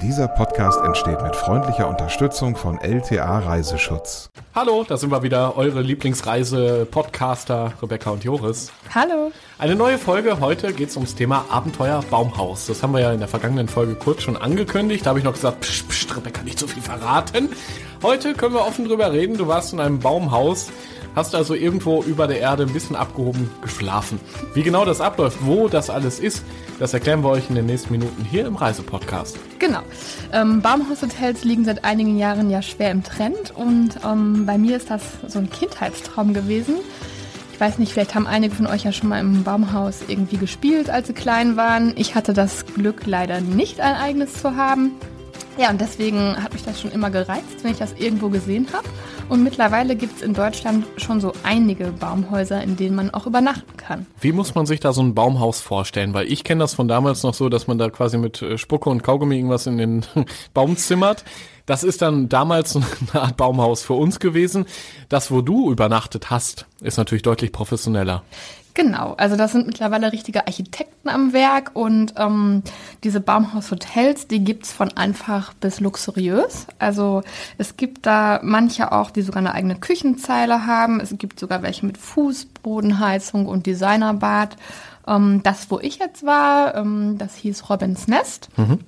Dieser Podcast entsteht mit freundlicher Unterstützung von LTA Reiseschutz. Hallo, da sind wir wieder, eure Lieblingsreise-Podcaster Rebecca und Joris. Hallo. Eine neue Folge. Heute geht es ums Thema Abenteuer Baumhaus. Das haben wir ja in der vergangenen Folge kurz schon angekündigt. Da habe ich noch gesagt, psch, psch, Rebecca, nicht so viel verraten. Heute können wir offen drüber reden. Du warst in einem Baumhaus. Hast also irgendwo über der Erde ein bisschen abgehoben geschlafen. Wie genau das abläuft, wo das alles ist, das erklären wir euch in den nächsten Minuten hier im Reisepodcast. Genau. Ähm, Baumhaushotels liegen seit einigen Jahren ja schwer im Trend und ähm, bei mir ist das so ein Kindheitstraum gewesen. Ich weiß nicht, vielleicht haben einige von euch ja schon mal im Baumhaus irgendwie gespielt, als sie klein waren. Ich hatte das Glück leider nicht ein eigenes zu haben. Ja, und deswegen hat mich das schon immer gereizt, wenn ich das irgendwo gesehen habe. Und mittlerweile gibt es in Deutschland schon so einige Baumhäuser, in denen man auch übernachten kann. Wie muss man sich da so ein Baumhaus vorstellen? Weil ich kenne das von damals noch so, dass man da quasi mit äh, Spucke und Kaugummi irgendwas in den Baum zimmert. Das ist dann damals eine Art Baumhaus für uns gewesen. Das, wo du übernachtet hast, ist natürlich deutlich professioneller. Genau, also das sind mittlerweile richtige Architekten am Werk und ähm, diese Baumhaushotels, die gibt's von einfach bis luxuriös. Also es gibt da manche auch, die sogar eine eigene Küchenzeile haben. Es gibt sogar welche mit Fußbodenheizung und Designerbad. Ähm, das, wo ich jetzt war, ähm, das hieß Robins Nest. Mhm.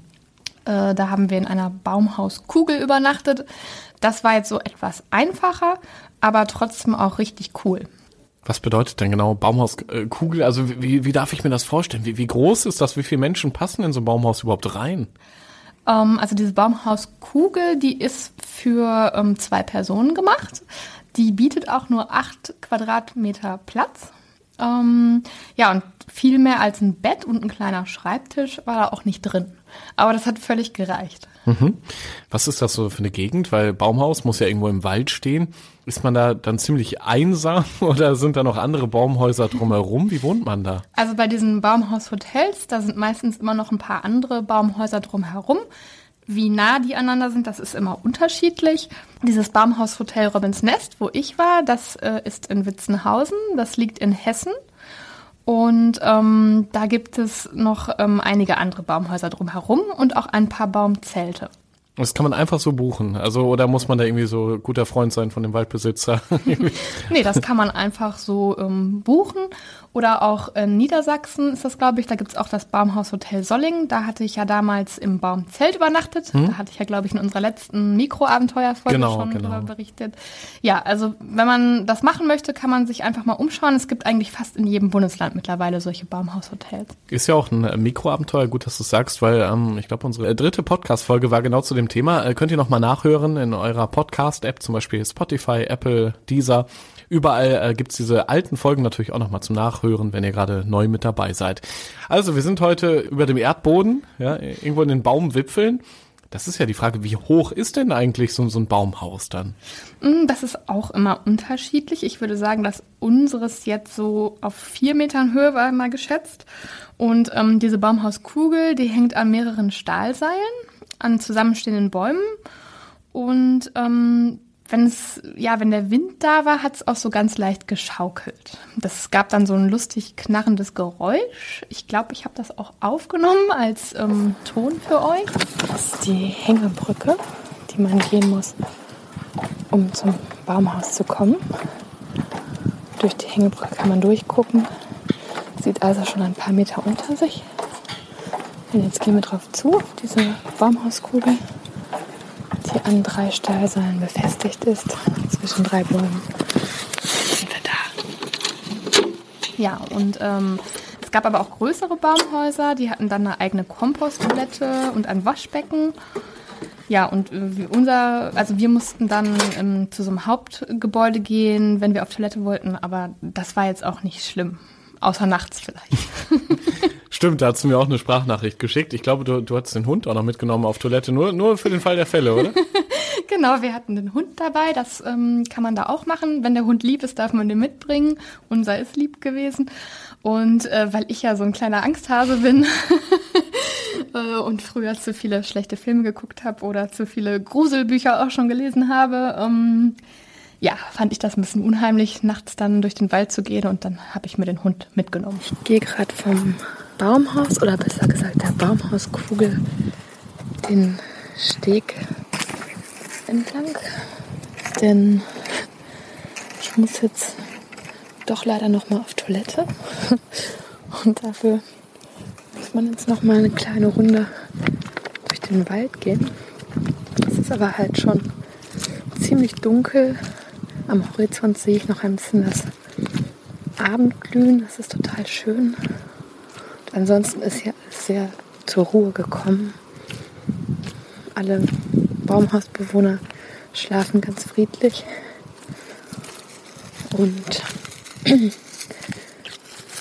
Äh, da haben wir in einer Baumhauskugel übernachtet. Das war jetzt so etwas einfacher, aber trotzdem auch richtig cool. Was bedeutet denn genau Baumhauskugel? Also wie, wie darf ich mir das vorstellen? Wie, wie groß ist das? Wie viele Menschen passen in so ein Baumhaus überhaupt rein? Ähm, also diese Baumhauskugel, die ist für ähm, zwei Personen gemacht. Die bietet auch nur acht Quadratmeter Platz. Ähm, ja, und viel mehr als ein Bett und ein kleiner Schreibtisch war da auch nicht drin. Aber das hat völlig gereicht. Mhm. Was ist das so für eine Gegend? Weil Baumhaus muss ja irgendwo im Wald stehen. Ist man da dann ziemlich einsam oder sind da noch andere Baumhäuser drumherum? Wie wohnt man da? Also bei diesen Baumhaushotels, da sind meistens immer noch ein paar andere Baumhäuser drumherum. Wie nah die aneinander sind, das ist immer unterschiedlich. Dieses Baumhaushotel Robins Nest, wo ich war, das äh, ist in Witzenhausen, das liegt in Hessen. Und ähm, da gibt es noch ähm, einige andere Baumhäuser drumherum und auch ein paar Baumzelte. Das kann man einfach so buchen. Also, oder muss man da irgendwie so guter Freund sein von dem Waldbesitzer? nee, das kann man einfach so ähm, buchen. Oder auch in Niedersachsen ist das, glaube ich, da gibt es auch das Baumhaushotel Solling. Da hatte ich ja damals im Baumzelt übernachtet. Hm? Da hatte ich ja, glaube ich, in unserer letzten Mikroabenteuerfolge genau, schon genau. darüber berichtet. Ja, also wenn man das machen möchte, kann man sich einfach mal umschauen. Es gibt eigentlich fast in jedem Bundesland mittlerweile solche Baumhaushotels. Ist ja auch ein äh, Mikroabenteuer, gut, dass du sagst, weil ähm, ich glaube, unsere dritte Podcast-Folge war genau zu dem Thema. Äh, könnt ihr nochmal nachhören in eurer Podcast-App, zum Beispiel Spotify, Apple, Deezer. Überall äh, gibt's diese alten Folgen natürlich auch nochmal zum Nachhören, wenn ihr gerade neu mit dabei seid. Also, wir sind heute über dem Erdboden, ja, irgendwo in den Baumwipfeln. Das ist ja die Frage, wie hoch ist denn eigentlich so, so ein Baumhaus dann? Mm, das ist auch immer unterschiedlich. Ich würde sagen, dass unseres jetzt so auf vier Metern Höhe war mal geschätzt. Und ähm, diese Baumhauskugel, die hängt an mehreren Stahlseilen, an zusammenstehenden Bäumen. Und ähm, wenn es, ja, wenn der Wind da war, hat es auch so ganz leicht geschaukelt. Das gab dann so ein lustig knarrendes Geräusch. Ich glaube, ich habe das auch aufgenommen als ähm, Ton für euch. Das ist die Hängebrücke, die man gehen muss, um zum Baumhaus zu kommen. Durch die Hängebrücke kann man durchgucken. Sieht also schon ein paar Meter unter sich. Und jetzt gehen wir drauf zu, auf diese Baumhauskugel die an drei Stahlseilen befestigt ist, zwischen drei Bäumen. Sind wir da. Ja, und ähm, es gab aber auch größere Baumhäuser, die hatten dann eine eigene Komposttoilette und ein Waschbecken. Ja, und äh, unser, also wir mussten dann ähm, zu so einem Hauptgebäude gehen, wenn wir auf Toilette wollten, aber das war jetzt auch nicht schlimm. Außer nachts vielleicht. Stimmt, da hast du mir auch eine Sprachnachricht geschickt. Ich glaube, du, du hast den Hund auch noch mitgenommen auf Toilette, nur, nur für den Fall der Fälle, oder? genau, wir hatten den Hund dabei. Das ähm, kann man da auch machen. Wenn der Hund lieb ist, darf man den mitbringen. Unser ist lieb gewesen. Und äh, weil ich ja so ein kleiner Angsthase bin äh, und früher zu viele schlechte Filme geguckt habe oder zu viele Gruselbücher auch schon gelesen habe, ähm, ja, fand ich das ein bisschen unheimlich, nachts dann durch den Wald zu gehen und dann habe ich mir den Hund mitgenommen. Ich gehe gerade vom Baumhaus oder besser gesagt der Baumhauskugel den Steg entlang, denn ich muss jetzt doch leider noch mal auf Toilette und dafür muss man jetzt noch mal eine kleine Runde durch den Wald gehen. Es ist aber halt schon ziemlich dunkel. Am Horizont sehe ich noch ein bisschen das Abendglühen. Das ist total schön. Ansonsten ist hier alles sehr zur Ruhe gekommen. Alle Baumhausbewohner schlafen ganz friedlich. Und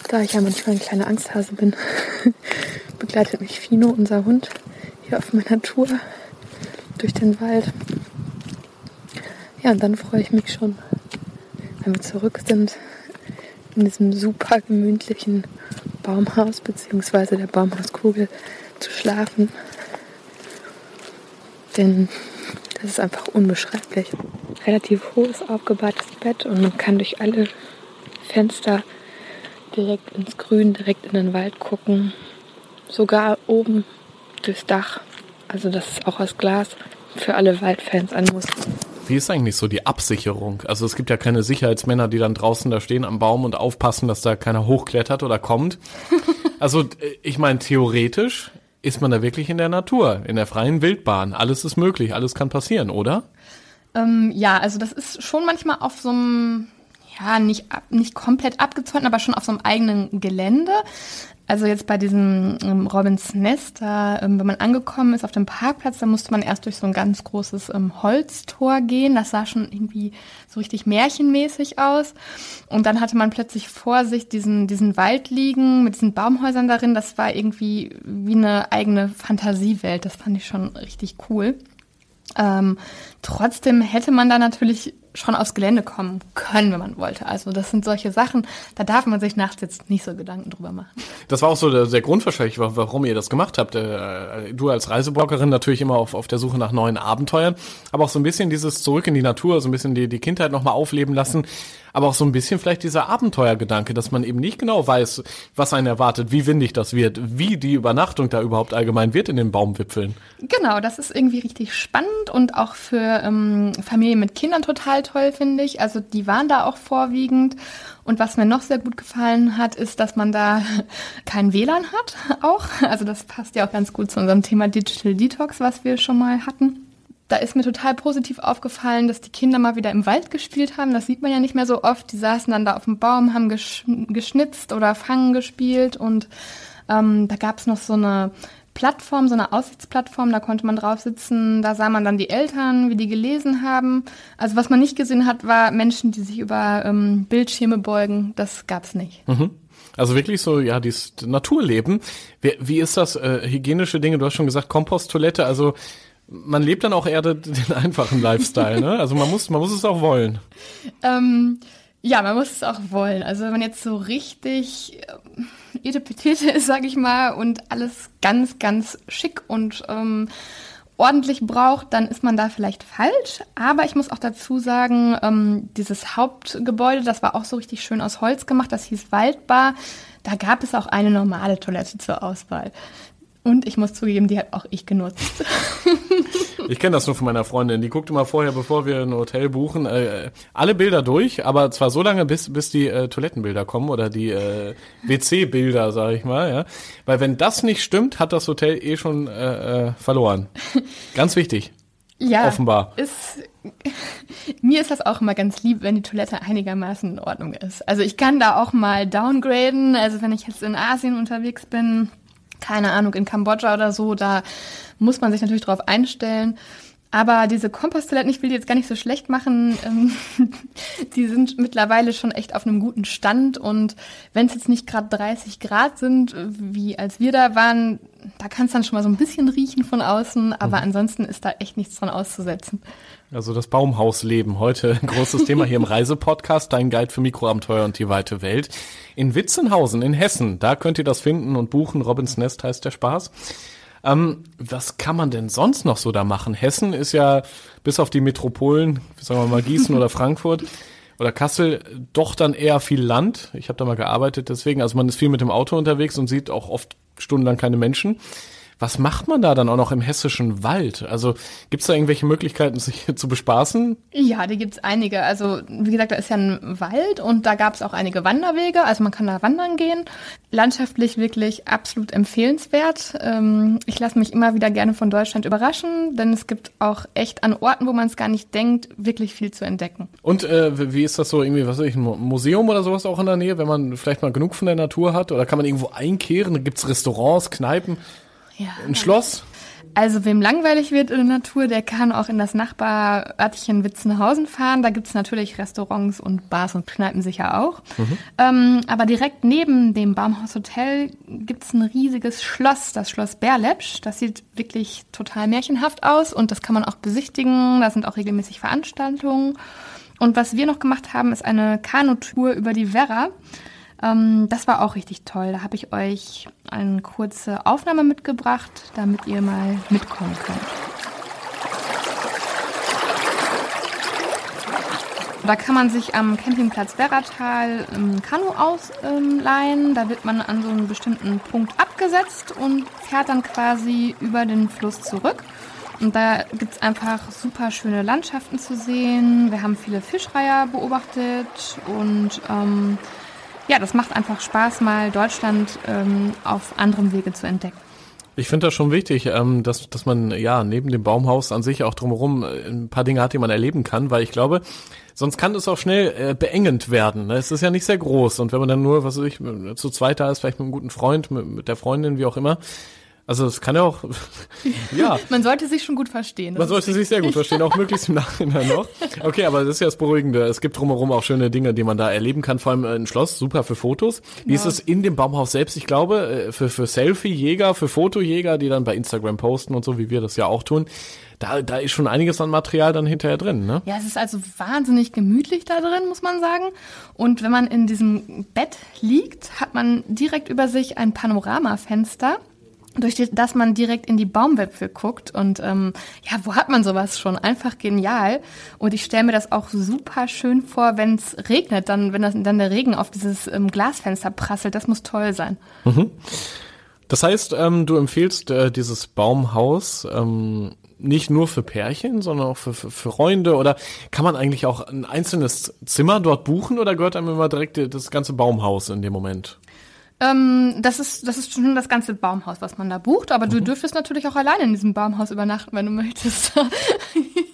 da ich ja manchmal ein kleiner Angsthase bin, begleitet mich Fino, unser Hund, hier auf meiner Tour durch den Wald. Ja, und dann freue ich mich schon, wenn wir zurück sind in diesem super gemütlichen Baumhaus bzw. der Baumhauskugel zu schlafen. Denn das ist einfach unbeschreiblich. Relativ hohes, aufgebautes Bett und man kann durch alle Fenster direkt ins Grün, direkt in den Wald gucken. Sogar oben durchs Dach. Also das ist auch aus Glas für alle Waldfans ein Muss. Wie ist eigentlich so die Absicherung? Also es gibt ja keine Sicherheitsmänner, die dann draußen da stehen am Baum und aufpassen, dass da keiner hochklettert oder kommt. Also ich meine, theoretisch ist man da wirklich in der Natur, in der freien Wildbahn. Alles ist möglich, alles kann passieren, oder? Ähm, ja, also das ist schon manchmal auf so einem ja, nicht, nicht komplett abgezäunt, aber schon auf so einem eigenen Gelände. Also jetzt bei diesem ähm, Robins Nest, da, ähm, wenn man angekommen ist auf dem Parkplatz, da musste man erst durch so ein ganz großes ähm, Holztor gehen. Das sah schon irgendwie so richtig märchenmäßig aus. Und dann hatte man plötzlich vor sich diesen, diesen Wald liegen mit diesen Baumhäusern darin. Das war irgendwie wie eine eigene Fantasiewelt. Das fand ich schon richtig cool. Ähm, trotzdem hätte man da natürlich schon aufs Gelände kommen können, wenn man wollte. Also das sind solche Sachen, da darf man sich nachts jetzt nicht so Gedanken drüber machen. Das war auch so der, der Grund wahrscheinlich, warum ihr das gemacht habt. Äh, du als Reisebloggerin natürlich immer auf, auf der Suche nach neuen Abenteuern, aber auch so ein bisschen dieses Zurück in die Natur, so ein bisschen die, die Kindheit nochmal aufleben lassen aber auch so ein bisschen vielleicht dieser Abenteuergedanke, dass man eben nicht genau weiß, was einen erwartet, wie windig das wird, wie die Übernachtung da überhaupt allgemein wird in den Baumwipfeln. Genau, das ist irgendwie richtig spannend und auch für ähm, Familien mit Kindern total toll, finde ich. Also die waren da auch vorwiegend. Und was mir noch sehr gut gefallen hat, ist, dass man da kein WLAN hat auch. Also das passt ja auch ganz gut zu unserem Thema Digital Detox, was wir schon mal hatten da ist mir total positiv aufgefallen, dass die Kinder mal wieder im Wald gespielt haben. Das sieht man ja nicht mehr so oft. Die saßen dann da auf dem Baum, haben gesch geschnitzt oder Fangen gespielt und ähm, da gab es noch so eine Plattform, so eine Aussichtsplattform, da konnte man drauf sitzen, da sah man dann die Eltern, wie die gelesen haben. Also was man nicht gesehen hat, war Menschen, die sich über ähm, Bildschirme beugen, das gab's nicht. Mhm. Also wirklich so, ja, dieses Naturleben. Wie, wie ist das? Äh, hygienische Dinge, du hast schon gesagt, Komposttoilette, also man lebt dann auch eher den einfachen Lifestyle, ne? Also man muss, man muss es auch wollen. Ähm, ja, man muss es auch wollen. Also wenn man jetzt so richtig äh, etepetete ist, sag ich mal, und alles ganz, ganz schick und ähm, ordentlich braucht, dann ist man da vielleicht falsch. Aber ich muss auch dazu sagen, ähm, dieses Hauptgebäude, das war auch so richtig schön aus Holz gemacht, das hieß Waldbar. Da gab es auch eine normale Toilette zur Auswahl. Und ich muss zugeben, die hat auch ich genutzt. Ich kenne das nur von meiner Freundin. Die guckt immer vorher, bevor wir ein Hotel buchen, äh, alle Bilder durch, aber zwar so lange, bis, bis die äh, Toilettenbilder kommen oder die äh, WC-Bilder, sag ich mal. Ja? Weil wenn das nicht stimmt, hat das Hotel eh schon äh, äh, verloren. Ganz wichtig. Ja, offenbar. Ist, mir ist das auch immer ganz lieb, wenn die Toilette einigermaßen in Ordnung ist. Also ich kann da auch mal downgraden. Also wenn ich jetzt in Asien unterwegs bin, keine Ahnung, in Kambodscha oder so, da muss man sich natürlich drauf einstellen. Aber diese Komposttoiletten, ich will die jetzt gar nicht so schlecht machen, ähm, die sind mittlerweile schon echt auf einem guten Stand. Und wenn es jetzt nicht gerade 30 Grad sind, wie als wir da waren, da kann es dann schon mal so ein bisschen riechen von außen. Aber mhm. ansonsten ist da echt nichts dran auszusetzen. Also das Baumhausleben, heute ein großes Thema hier im Reisepodcast, dein Guide für Mikroabenteuer und die weite Welt. In Witzenhausen in Hessen, da könnt ihr das finden und buchen. Robins Nest heißt der Spaß. Ähm, was kann man denn sonst noch so da machen? Hessen ist ja bis auf die Metropolen, sagen wir mal Gießen oder Frankfurt oder Kassel, doch dann eher viel Land. Ich habe da mal gearbeitet, deswegen, also man ist viel mit dem Auto unterwegs und sieht auch oft stundenlang keine Menschen. Was macht man da dann auch noch im hessischen Wald? Also gibt's da irgendwelche Möglichkeiten, sich zu bespaßen? Ja, die gibt's einige. Also wie gesagt, da ist ja ein Wald und da gab's auch einige Wanderwege. Also man kann da wandern gehen. Landschaftlich wirklich absolut empfehlenswert. Ähm, ich lasse mich immer wieder gerne von Deutschland überraschen, denn es gibt auch echt an Orten, wo man es gar nicht denkt, wirklich viel zu entdecken. Und äh, wie ist das so irgendwie, was weiß ich, ein Museum oder sowas auch in der Nähe, wenn man vielleicht mal genug von der Natur hat? Oder kann man irgendwo einkehren? Gibt's Restaurants, Kneipen? Ja. Ein Schloss? Also wem langweilig wird in der Natur, der kann auch in das Nachbarörtchen Witzenhausen fahren. Da gibt's natürlich Restaurants und Bars und Kneipen sicher auch. Ähm, aber direkt neben dem Baumhaus-Hotel gibt's ein riesiges Schloss, das Schloss Berlepsch. Das sieht wirklich total märchenhaft aus und das kann man auch besichtigen. Da sind auch regelmäßig Veranstaltungen. Und was wir noch gemacht haben, ist eine Kanutour über die Werra. Ähm, das war auch richtig toll. Da habe ich euch eine kurze Aufnahme mitgebracht, damit ihr mal mitkommen könnt. Da kann man sich am Campingplatz Werratal ein Kanu ausleihen. Da wird man an so einen bestimmten Punkt abgesetzt und fährt dann quasi über den Fluss zurück. Und da gibt's einfach super schöne Landschaften zu sehen. Wir haben viele Fischreiher beobachtet und ähm, ja, das macht einfach Spaß, mal Deutschland ähm, auf anderem Wege zu entdecken. Ich finde das schon wichtig, ähm, dass, dass man ja neben dem Baumhaus an sich auch drumherum äh, ein paar Dinge hat, die man erleben kann, weil ich glaube, sonst kann es auch schnell äh, beengend werden. Ne? Es ist ja nicht sehr groß und wenn man dann nur, was weiß ich, zu zweit da ist, vielleicht mit einem guten Freund, mit, mit der Freundin, wie auch immer, also es kann ja auch, ja. Man sollte sich schon gut verstehen. Man sollte sich sehr gut verstehen, auch möglichst im Nachhinein noch. Okay, aber das ist ja das Beruhigende. Es gibt drumherum auch schöne Dinge, die man da erleben kann, vor allem ein Schloss, super für Fotos. Wie ist es in dem Baumhaus selbst? Ich glaube, äh, für, für Selfie-Jäger, für Fotojäger, die dann bei Instagram posten und so, wie wir das ja auch tun. Da, da ist schon einiges an Material dann hinterher drin, ne? Ja, es ist also wahnsinnig gemütlich da drin, muss man sagen. Und wenn man in diesem Bett liegt, hat man direkt über sich ein Panoramafenster durch die, dass man direkt in die Baumwipfel guckt und ähm, ja, wo hat man sowas schon? Einfach genial. Und ich stelle mir das auch super schön vor, wenn es regnet, dann wenn das, dann der Regen auf dieses ähm, Glasfenster prasselt. Das muss toll sein. Mhm. Das heißt, ähm, du empfiehlst äh, dieses Baumhaus ähm, nicht nur für Pärchen, sondern auch für, für, für Freunde oder kann man eigentlich auch ein einzelnes Zimmer dort buchen oder gehört einem immer direkt das ganze Baumhaus in dem Moment? Ähm, das ist, das ist schon das ganze Baumhaus, was man da bucht, aber du dürftest natürlich auch alleine in diesem Baumhaus übernachten, wenn du möchtest.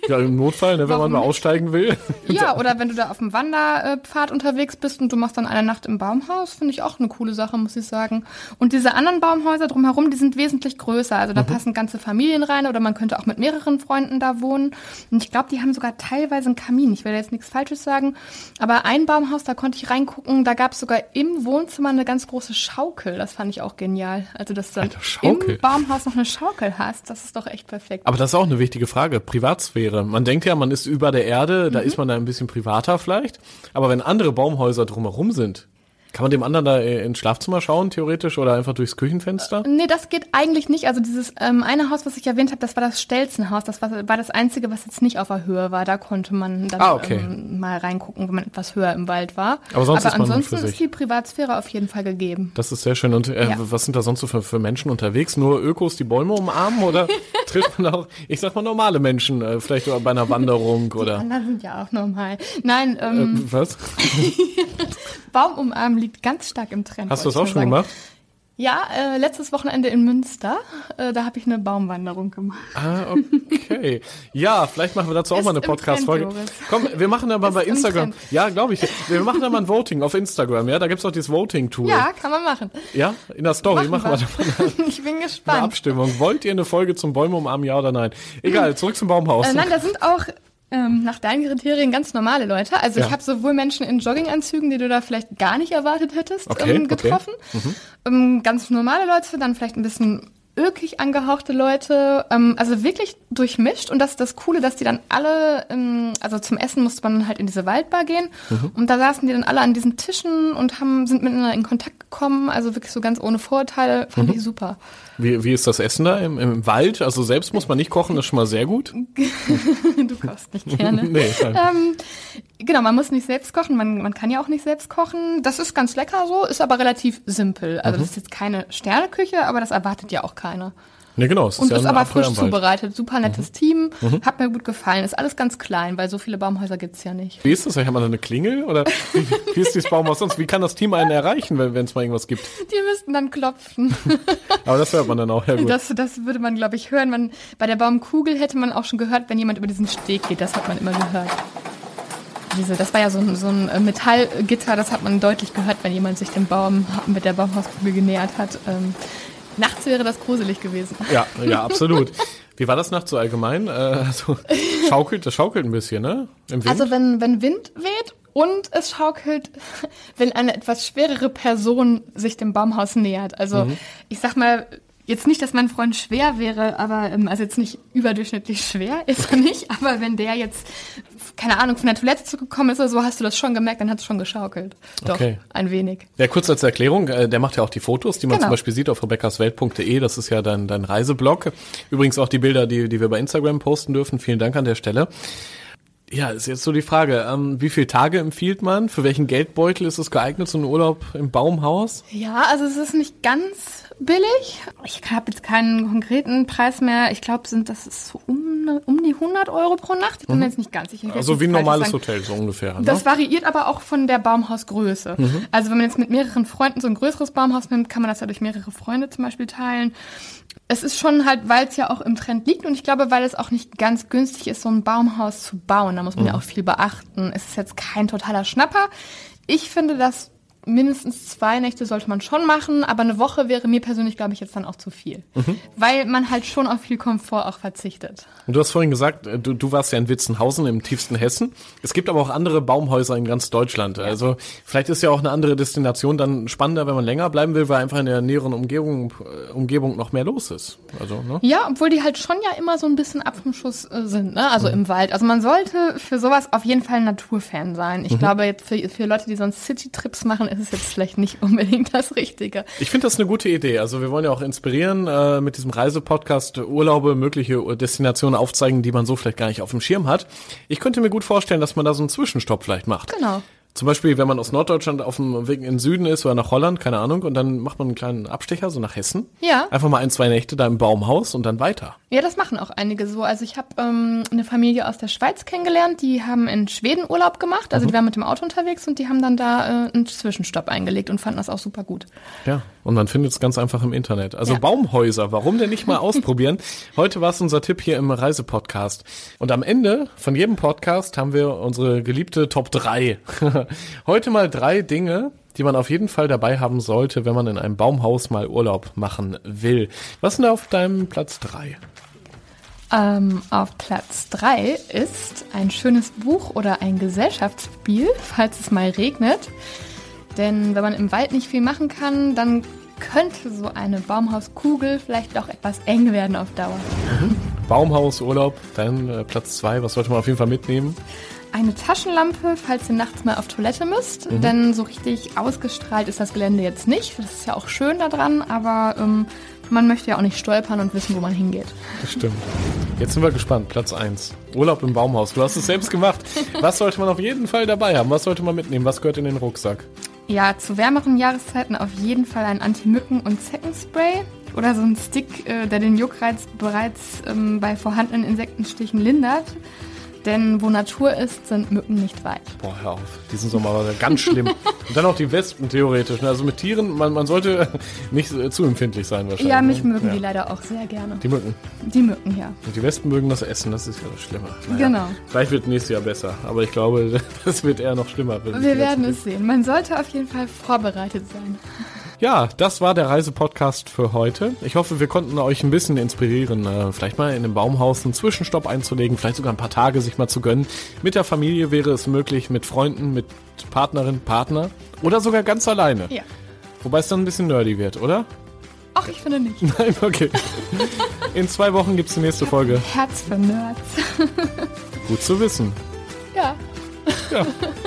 Ja, im Notfall, ne, wenn Warum man mal aussteigen will. ja, oder wenn du da auf dem Wanderpfad unterwegs bist und du machst dann eine Nacht im Baumhaus, finde ich auch eine coole Sache, muss ich sagen. Und diese anderen Baumhäuser drumherum, die sind wesentlich größer. Also da passen ganze Familien rein oder man könnte auch mit mehreren Freunden da wohnen. Und ich glaube, die haben sogar teilweise einen Kamin. Ich werde jetzt nichts Falsches sagen. Aber ein Baumhaus, da konnte ich reingucken, da gab es sogar im Wohnzimmer eine ganz große Schaukel. Das fand ich auch genial. Also, dass du dann im Baumhaus noch eine Schaukel hast, das ist doch echt perfekt. Aber das ist auch eine wichtige Frage, Privatsphäre. Man denkt ja, man ist über der Erde, da ist man da ein bisschen privater vielleicht. Aber wenn andere Baumhäuser drumherum sind, kann man dem anderen da äh, ins Schlafzimmer schauen, theoretisch, oder einfach durchs Küchenfenster? Nee, das geht eigentlich nicht. Also dieses ähm, eine Haus, was ich erwähnt habe, das war das Stelzenhaus. Das war, war das einzige, was jetzt nicht auf der Höhe war. Da konnte man dann Ah, okay. ähm, mal reingucken, wenn man etwas höher im Wald war. Aber sonst ist man ansonsten ist die Privatsphäre auf jeden Fall gegeben. Das ist sehr schön. Und äh, Ja. was sind da sonst so für, für Menschen unterwegs? Nur Ökos, die Bäume umarmen? Oder trifft man auch, ich sag mal, normale Menschen, äh, vielleicht bei einer Wanderung Die oder anderen sind ja auch normal. Nein, äh, ähm, was? Baum umarmen liegt ganz stark im Trend. Hast du das auch schon nur gemacht? sagen. Ja, äh, letztes Wochenende in Münster. Äh, da habe ich eine Baumwanderung gemacht. Ah, okay. Ja, vielleicht machen wir dazu auch Ist mal eine Podcast-Folge. Komm, wir machen aber bei Ist im Instagram. Ja, glaube ich. Wir machen da mal ein Voting auf Instagram, ja? Da gibt's auch dieses Voting-Tool. Ja, kann man machen. Ja? In der Story machen, wir da ich bin eine gespannt. Abstimmung. Wollt ihr eine Folge zum Bäume umarmen, ja oder nein? Egal, zurück zum Baumhaus. Äh, nein, da sind auch ähm, nach deinen Kriterien ganz normale Leute. Also Ja. ich habe sowohl Menschen in Jogginganzügen, die du da vielleicht gar nicht erwartet hättest, Okay, ähm, okay. getroffen. Ähm, ganz normale Leute, dann vielleicht ein bisschen ökig angehauchte Leute, ähm, also wirklich durchmischt und das ist das Coole, dass die dann alle, ähm, also zum Essen musste man halt in diese Waldbar gehen und da saßen die dann alle an diesen Tischen und haben, sind miteinander in Kontakt gekommen, also wirklich so ganz ohne Vorurteile, fand ich super. Wie, wie ist das Essen da im, im Wald? Also selbst muss man nicht kochen, das ist schon mal sehr gut. du kochst nicht gerne. Nee. Ähm, genau, man muss nicht selbst kochen, man, man kann ja auch nicht selbst kochen. Das ist ganz lecker so, ist aber relativ simpel. Also das ist jetzt keine Sterneküche, aber das erwartet ja auch keiner. Ne, genau. Es Und ja ist ein aber frisch zubereitet. Super nettes Team. Hat mir gut gefallen. Ist alles ganz klein, weil so viele Baumhäuser gibt's ja nicht. Wie ist das? Hat man da eine Klingel? Oder wie, wie ist dieses Baumhaus sonst? Wie kann das Team einen erreichen, wenn es mal irgendwas gibt? Die müssten dann klopfen. Aber das hört man dann auch. Ja, gut. Das, das würde man, glaube ich, hören. Man, bei der Baumkugel hätte man auch schon gehört, wenn jemand über diesen Steg geht. Das hat man immer gehört. Diese, das war ja so ein, so ein äh, Metallgitter, das hat man deutlich gehört, wenn jemand sich dem Baum mit der Baumhauskugel genähert hat. Ähm, nachts wäre das gruselig gewesen. Ja, ja, absolut. Wie war das nachts so allgemein? Also, schaukelt, das schaukelt ein bisschen, ne? Im Wind? Also wenn, wenn Wind weht und es schaukelt, wenn eine etwas schwerere Person sich dem Baumhaus nähert. Also ich sag mal, jetzt nicht, dass mein Freund schwer wäre, aber ähm, also jetzt nicht überdurchschnittlich schwer ist er nicht, aber wenn der jetzt keine Ahnung von der Toilette zurückgekommen ist oder so, hast du das schon gemerkt, dann hat es schon geschaukelt. Doch, Okay. ein wenig. Ja, kurz als Erklärung, äh, der macht ja auch die Fotos, die man Genau. zum Beispiel sieht auf rebeccaswelt.de, das ist ja dein, dein Reiseblog. Übrigens auch die Bilder, die, die wir bei Instagram posten dürfen. Vielen Dank an der Stelle. Ja, ist jetzt so die Frage, ähm, wie viele Tage empfiehlt man? Für welchen Geldbeutel ist es geeignet, so ein Urlaub im Baumhaus? Ja, also es ist nicht ganz billig. Ich habe jetzt keinen konkreten Preis mehr. Ich glaube, sind das ist so um, um die 100 Euro pro Nacht. Ich bin mir jetzt nicht ganz sicher. Also wie ein normales. Hotel, so ungefähr. Ne? Das variiert aber auch von der Baumhausgröße. Also wenn man jetzt mit mehreren Freunden so ein größeres Baumhaus nimmt, kann man das ja durch mehrere Freunde zum Beispiel teilen. Es ist schon halt, weil es ja auch im Trend liegt und ich glaube, weil es auch nicht ganz günstig ist, so ein Baumhaus zu bauen. Da muss man ja auch viel beachten. Es ist jetzt kein totaler Schnapper. Ich finde, dass mindestens zwei Nächte sollte man schon machen, aber eine Woche wäre mir persönlich, glaube ich, jetzt dann auch zu viel. Weil man halt schon auf viel Komfort auch verzichtet. Und du hast vorhin gesagt, äh, du, du warst ja in Witzenhausen im tiefsten Hessen. Es gibt aber auch andere Baumhäuser in ganz Deutschland. Also vielleicht ist ja auch eine andere Destination dann spannender, wenn man länger bleiben will, weil einfach in der näheren Umgebung, äh, Umgebung noch mehr los ist. Also, ne? Ja, obwohl die halt schon ja immer so ein bisschen ab vom Schuss äh, sind, ne? Also im Wald. Also man sollte für sowas auf jeden Fall Naturfan sein. Ich glaube, jetzt für, für Leute, die sonst City-Trips machen, ist es jetzt vielleicht nicht unbedingt das Richtige. Ich finde das eine gute Idee. Also wir wollen ja auch inspirieren, äh, mit diesem Reisepodcast Urlaube, mögliche Destinationen aufzeigen, die man so vielleicht gar nicht auf dem Schirm hat. Ich könnte mir gut vorstellen, dass man da so einen Zwischenstopp vielleicht macht. Genau. Zum Beispiel, wenn man aus Norddeutschland auf dem Weg in den Süden ist oder nach Holland, keine Ahnung, und dann macht man einen kleinen Abstecher, so nach Hessen. Ja. Einfach mal ein, zwei Nächte da im Baumhaus und dann weiter. Ja, das machen auch einige so. Also ich habe ähm, eine Familie aus der Schweiz kennengelernt, die haben in Schweden Urlaub gemacht. Also die waren mit dem Auto unterwegs und die haben dann da äh, einen Zwischenstopp eingelegt und fanden das auch super gut. Ja, und man findet es ganz einfach im Internet. Also Ja. Baumhäuser, warum denn nicht mal ausprobieren? Heute war es unser Tipp hier im Reisepodcast. Und am Ende von jedem Podcast haben wir unsere geliebte Top 3. Heute mal drei Dinge, die man auf jeden Fall dabei haben sollte, wenn man in einem Baumhaus mal Urlaub machen will. Was ist denn da auf deinem Platz 3? Ähm, auf Platz drei ist ein schönes Buch oder ein Gesellschaftsspiel, falls es mal regnet. Denn wenn man im Wald nicht viel machen kann, dann könnte so eine Baumhauskugel vielleicht auch etwas eng werden auf Dauer. Baumhaus, Urlaub, dein äh, Platz 2. Was sollte man auf jeden Fall mitnehmen? Eine Taschenlampe, falls ihr nachts mal auf Toilette müsst, denn so richtig ausgestrahlt ist das Gelände jetzt nicht. Das ist ja auch schön da dran, aber ähm, man möchte ja auch nicht stolpern und wissen, wo man hingeht. Das stimmt. Jetzt sind wir gespannt. Platz 1. Urlaub im Baumhaus. Du hast es selbst gemacht. Was sollte man auf jeden Fall dabei haben? Was sollte man mitnehmen? Was gehört in den Rucksack? Ja, zu wärmeren Jahreszeiten auf jeden Fall ein Anti-Mücken- und Zeckenspray oder so ein Stick, äh, der den Juckreiz bereits ähm, bei vorhandenen Insektenstichen lindert. Denn wo Natur ist, sind Mücken nicht weit. Boah, hör auf. Diesen Sommer war ganz schlimm. Und dann auch die Wespen theoretisch. ne? Also mit Tieren, man, man sollte nicht äh, zu empfindlich sein wahrscheinlich. Ja, mich ne? mögen Ja. die leider auch sehr gerne. Die Mücken. Die Mücken, ja. Und die Wespen mögen das Essen, das ist ja das Schlimme. Genau. Vielleicht wird nächstes Jahr besser, aber ich glaube, das wird eher noch schlimmer. Wir werden es sehen. Man sollte auf jeden Fall vorbereitet sein. Ja, das war der Reisepodcast für heute. Ich hoffe, wir konnten euch ein bisschen inspirieren, äh, vielleicht mal in einem Baumhaus einen Zwischenstopp einzulegen, vielleicht sogar ein paar Tage sich mal zu gönnen. Mit der Familie wäre es möglich, mit Freunden, mit Partnerin, Partner oder sogar ganz alleine. Ja. Wobei es dann ein bisschen nerdy wird, oder? Ach, ich finde nicht. Nein, okay. In zwei Wochen gibt's die nächste Folge. Herz für Nerds. Gut zu wissen. Ja. Ja.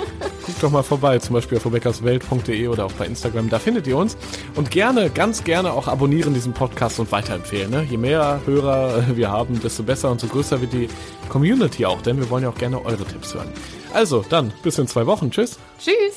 Guckt doch mal vorbei, zum Beispiel auf rebecca's.welt.de oder auch bei Instagram, da findet ihr uns. Und gerne, ganz gerne auch abonnieren diesen Podcast und weiterempfehlen. Ne? Je mehr Hörer wir haben, desto besser und so größer wird die Community auch, denn wir wollen ja auch gerne eure Tipps hören. Also, dann, bis in zwei Wochen. Tschüss. Tschüss.